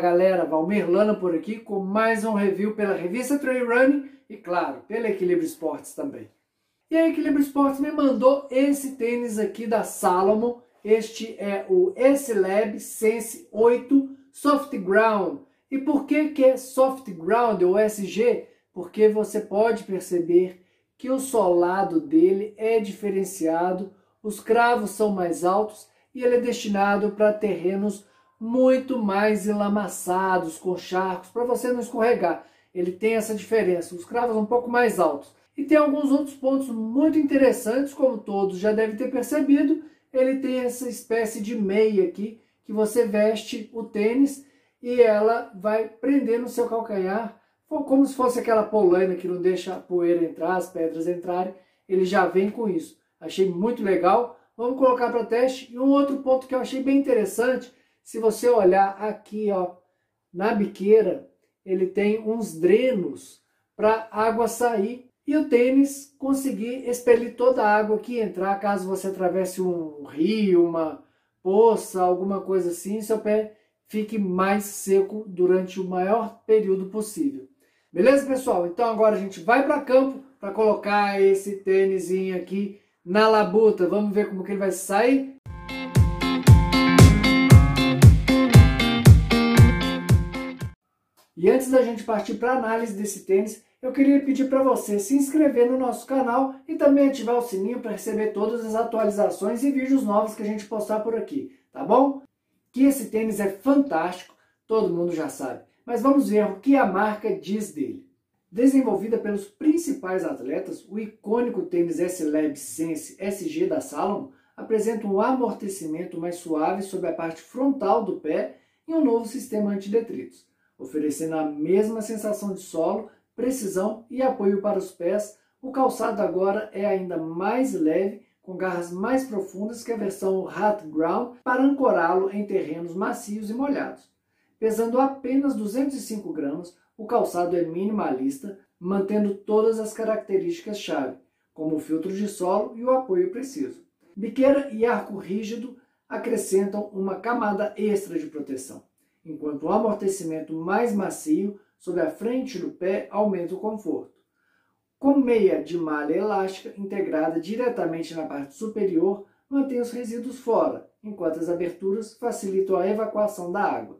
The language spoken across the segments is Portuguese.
galera, Valmir Lana por aqui com mais um review pela revista Trail Running e claro, pela Equilíbrio Esportes também. E a Equilíbrio Esportes me mandou esse tênis aqui da Salomon, este é o S-Lab Sense 8 Soft Ground. E por que que é Soft Ground ou SG? Porque você pode perceber que o solado dele é diferenciado, os cravos são mais altos e ele é destinado para terrenos muito mais enlamaçados, com charcos, para você não escorregar. Ele tem essa diferença, os cravos um pouco mais altos. E tem alguns outros pontos muito interessantes, como todos já devem ter percebido, ele tem essa espécie de meia aqui, que você veste o tênis e ela vai prender no seu calcanhar, como se fosse aquela polaina que não deixa a poeira entrar, as pedras entrarem, ele já vem com isso. Achei muito legal, vamos colocar para teste. E um outro ponto que eu achei bem interessante, se você olhar aqui, ó, na biqueira, ele tem uns drenos para água sair e o tênis conseguir expelir toda a água que entrar, caso você atravesse um rio, uma poça, alguma coisa assim, seu pé fique mais seco durante o maior período possível. Beleza, pessoal? Então agora a gente vai para campo para colocar esse tênisinho aqui na labuta. Vamos ver como que ele vai sair. E antes da gente partir para a análise desse tênis, eu queria pedir para você se inscrever no nosso canal e também ativar o sininho para receber todas as atualizações e vídeos novos que a gente postar por aqui, tá bom? Que esse tênis é fantástico, todo mundo já sabe, mas vamos ver o que a marca diz dele. Desenvolvida pelos principais atletas, o icônico tênis S-Lab Sense SG da Salomon apresenta um amortecimento mais suave sobre a parte frontal do pé e um novo sistema antidetritos, oferecendo a mesma sensação de solo precisão e apoio para os pés, o calçado agora é ainda mais leve, com garras mais profundas que a versão Hot Ground para ancorá-lo em terrenos macios e molhados. Pesando apenas 205 gramas, o calçado é minimalista, mantendo todas as características-chave, como o filtro de solo e o apoio preciso. Biqueira e arco rígido acrescentam uma camada extra de proteção, enquanto o amortecimento mais macio sobre a frente do pé aumenta o conforto. Com meia de malha elástica integrada diretamente na parte superior, mantém os resíduos fora, enquanto as aberturas facilitam a evacuação da água.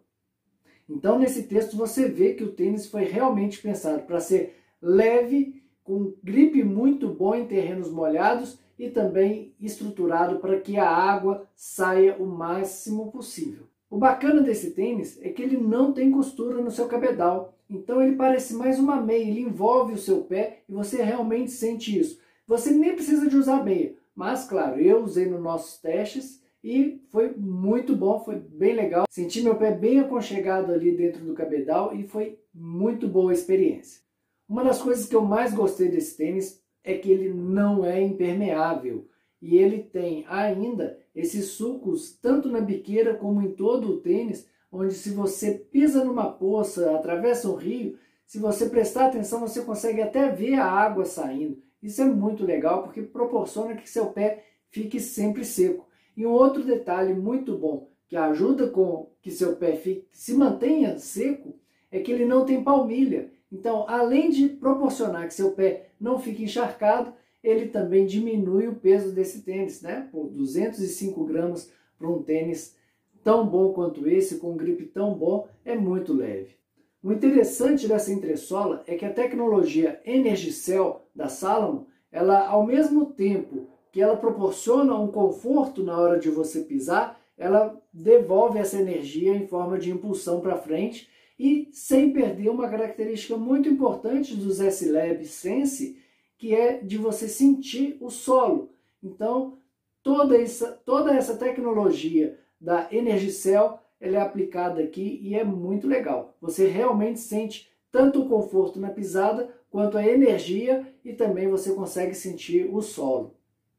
Então, nesse texto, você vê que o tênis foi realmente pensado para ser leve, com gripe muito bom em terrenos molhados e também estruturado para que a água saia o máximo possível. O bacana desse tênis é que ele não tem costura no seu cabedal, então ele parece mais uma meia, ele envolve o seu pé e você realmente sente isso. Você nem precisa de usar meia, mas claro, eu usei nos nossos testes e foi muito bom, foi bem legal. Senti meu pé bem aconchegado ali dentro do cabedal e foi muito boa a experiência. Uma das coisas que eu mais gostei desse tênis é que ele não é impermeável e ele tem ainda esses sulcos tanto na biqueira como em todo o tênis, onde se você pisa numa poça, atravessa um rio, se você prestar atenção, você consegue até ver a água saindo. Isso é muito legal porque proporciona que seu pé fique sempre seco. E um outro detalhe muito bom que ajuda com que seu pé fique, se mantenha seco é que ele não tem palmilha. Então, além de proporcionar que seu pé não fique encharcado, ele também diminui o peso desse tênis, né? Por 205 gramas para um tênis tão bom quanto esse, com um grip tão bom, é muito leve. O interessante dessa entressola é que a tecnologia Energicell da Salomon, ela ao mesmo tempo que ela proporciona um conforto na hora de você pisar, ela devolve essa energia em forma de impulsão para frente e sem perder uma característica muito importante dos S-Lab Sense, que é de você sentir o solo. Então, toda essa, toda essa tecnologia da Energicell ela é aplicada aqui e é muito legal. Você realmente sente tanto o conforto na pisada quanto a energia e também você consegue sentir o solo.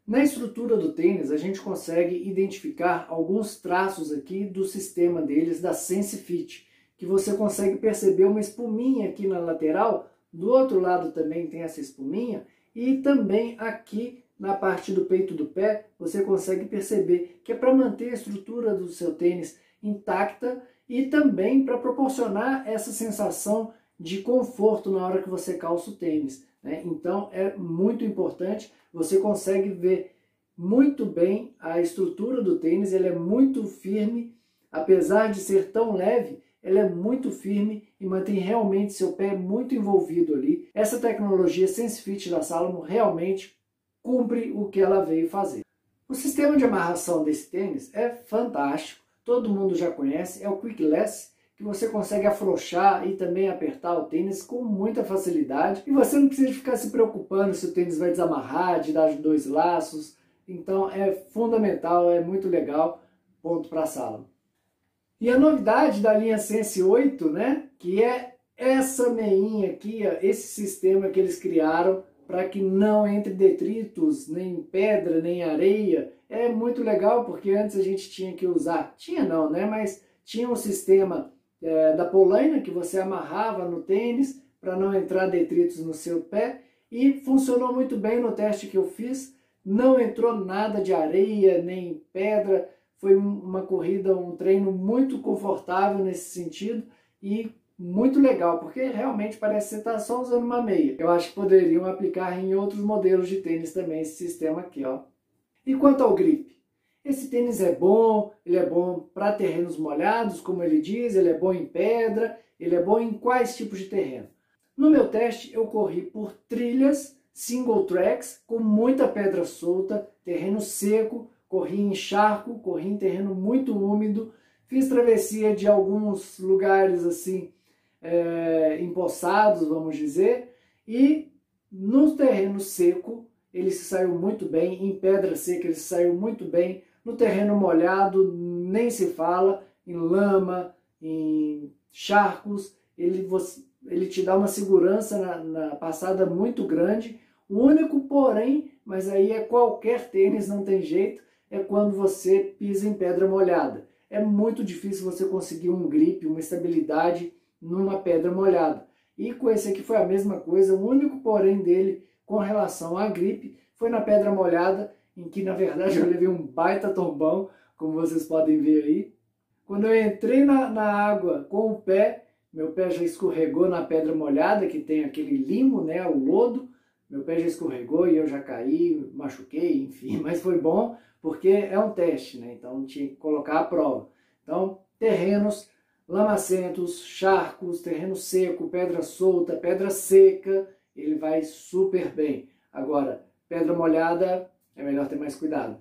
Na estrutura do tênis, a gente consegue identificar alguns traços aqui do sistema deles da SenseFit, que você consegue perceber uma espuminha aqui na lateral do outro lado também tem essa espuminha e também aqui na parte do peito do pé você consegue perceber que é para manter a estrutura do seu tênis intacta e também para proporcionar essa sensação de conforto na hora que você calça o tênis. Né? Então é muito importante, você consegue ver muito bem a estrutura do tênis, ele é muito firme, apesar de ser tão leve, ele é muito firme e mantém realmente seu pé muito envolvido ali. Essa tecnologia SenseFit da Salomon realmente cumpre o que ela veio fazer. O sistema de amarração desse tênis é fantástico, todo mundo já conhece, é o Quickless, que você consegue afrouxar e também apertar o tênis com muita facilidade. E você não precisa ficar se preocupando se o tênis vai desamarrar, de dar dois laços. Então é fundamental, é muito legal. Ponto para a sala. E a novidade da linha Sense 8, né, que é essa meinha aqui, esse sistema que eles criaram para que não entre detritos, nem pedra, nem areia. É muito legal porque antes a gente tinha que usar, tinha não, né, mas tinha um sistema é, da polaina que você amarrava no tênis para não entrar detritos no seu pé e funcionou muito bem no teste que eu fiz. Não entrou nada de areia nem pedra. Foi uma corrida, um treino muito confortável nesse sentido e muito legal, porque realmente parece você está só usando uma meia. Eu acho que poderiam aplicar em outros modelos de tênis também esse sistema aqui, ó. E quanto ao grip? Esse tênis é bom, ele é bom para terrenos molhados, como ele diz, ele é bom em pedra, ele é bom em quais tipos de terreno. No meu teste eu corri por trilhas single tracks com muita pedra solta, terreno seco, corri em charco, corri em terreno muito úmido, fiz travessia de alguns lugares assim é, vamos dizer, e no terreno seco ele se saiu muito bem, em pedra seca ele se saiu muito bem, no terreno molhado, nem se fala, em lama, em charcos, ele, ele te dá uma segurança na, na passada muito grande. O único, porém, mas aí é qualquer tênis, não tem jeito, é quando você pisa em pedra molhada. É muito difícil você conseguir um grip, uma estabilidade numa pedra molhada. E com esse aqui foi a mesma coisa, o único porém dele com relação à gripe foi na pedra molhada em que na verdade eu levei um baita tombão, como vocês podem ver aí. Quando eu entrei na, na água com o pé, meu pé já escorregou na pedra molhada, que tem aquele limo, né, o lodo. Meu pé já escorregou e eu já caí, machuquei, enfim, mas foi bom porque é um teste, né? Então tinha que colocar a prova. Então, terrenos lamacentos, charcos, terreno seco, pedra solta, pedra seca, ele vai super bem. Agora, pedra molhada, é melhor ter mais cuidado.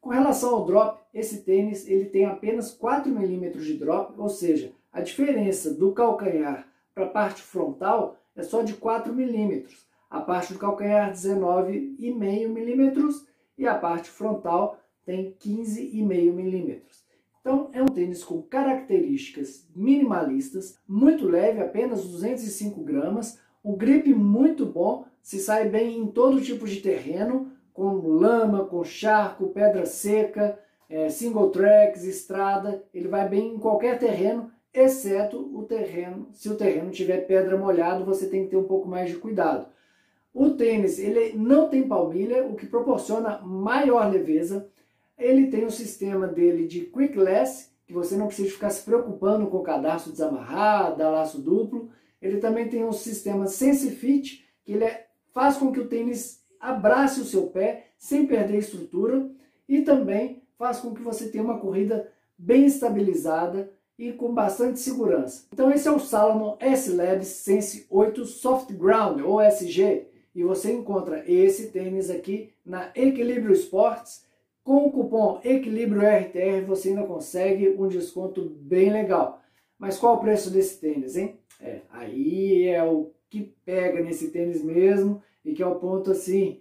Com relação ao drop, esse tênis ele tem apenas 4 milímetros de drop, ou seja, a diferença do calcanhar para a parte frontal é só de 4 milímetros. A parte do calcanhar 19,5 milímetros e a parte frontal tem 15,5 milímetros. Então é um tênis com características minimalistas, muito leve, apenas 205 gramas, o grip muito bom, se sai bem em todo tipo de terreno, com lama, com charco, pedra seca, é, single tracks, estrada, ele vai bem em qualquer terreno, exceto o terreno, se o terreno tiver pedra molhado, você tem que ter um pouco mais de cuidado. O tênis, ele não tem palmilha, o que proporciona maior leveza. Ele tem o sistema dele de quickless, que você não precisa ficar se preocupando com o cadastro desamarrar, dar laço duplo. Ele também tem um sistema SenseFit, que ele é, faz com que o tênis abrace o seu pé sem perder estrutura e também faz com que você tenha uma corrida bem estabilizada e com bastante segurança. Então esse é o Salomon S-Labs Sense 8 Soft Ground, ou SG, e você encontra esse tênis aqui na Equilíbrio Sports. Com o cupom Equilíbrio RTR você ainda consegue um desconto bem legal. Mas qual o preço desse tênis, hein? É, aí é o que pega nesse tênis mesmo e que é o ponto assim,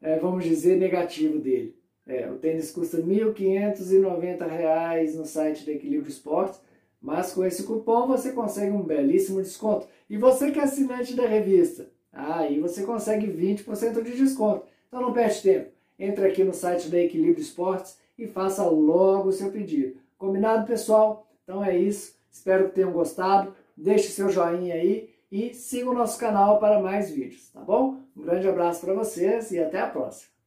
é, vamos dizer, negativo dele. É, o tênis custa R$ 1.590 no site da Equilíbrio Esportes, mas com esse cupom você consegue um belíssimo desconto. E você que é assinante da revista, aí você consegue 20% de desconto. Então não perde tempo. Entre aqui no site da Equilíbrio Esportes e faça logo o seu pedido. Combinado, pessoal? Então é isso. Espero que tenham gostado. Deixe seu joinha aí e siga o nosso canal para mais vídeos, tá bom? Um grande abraço para vocês e até a próxima.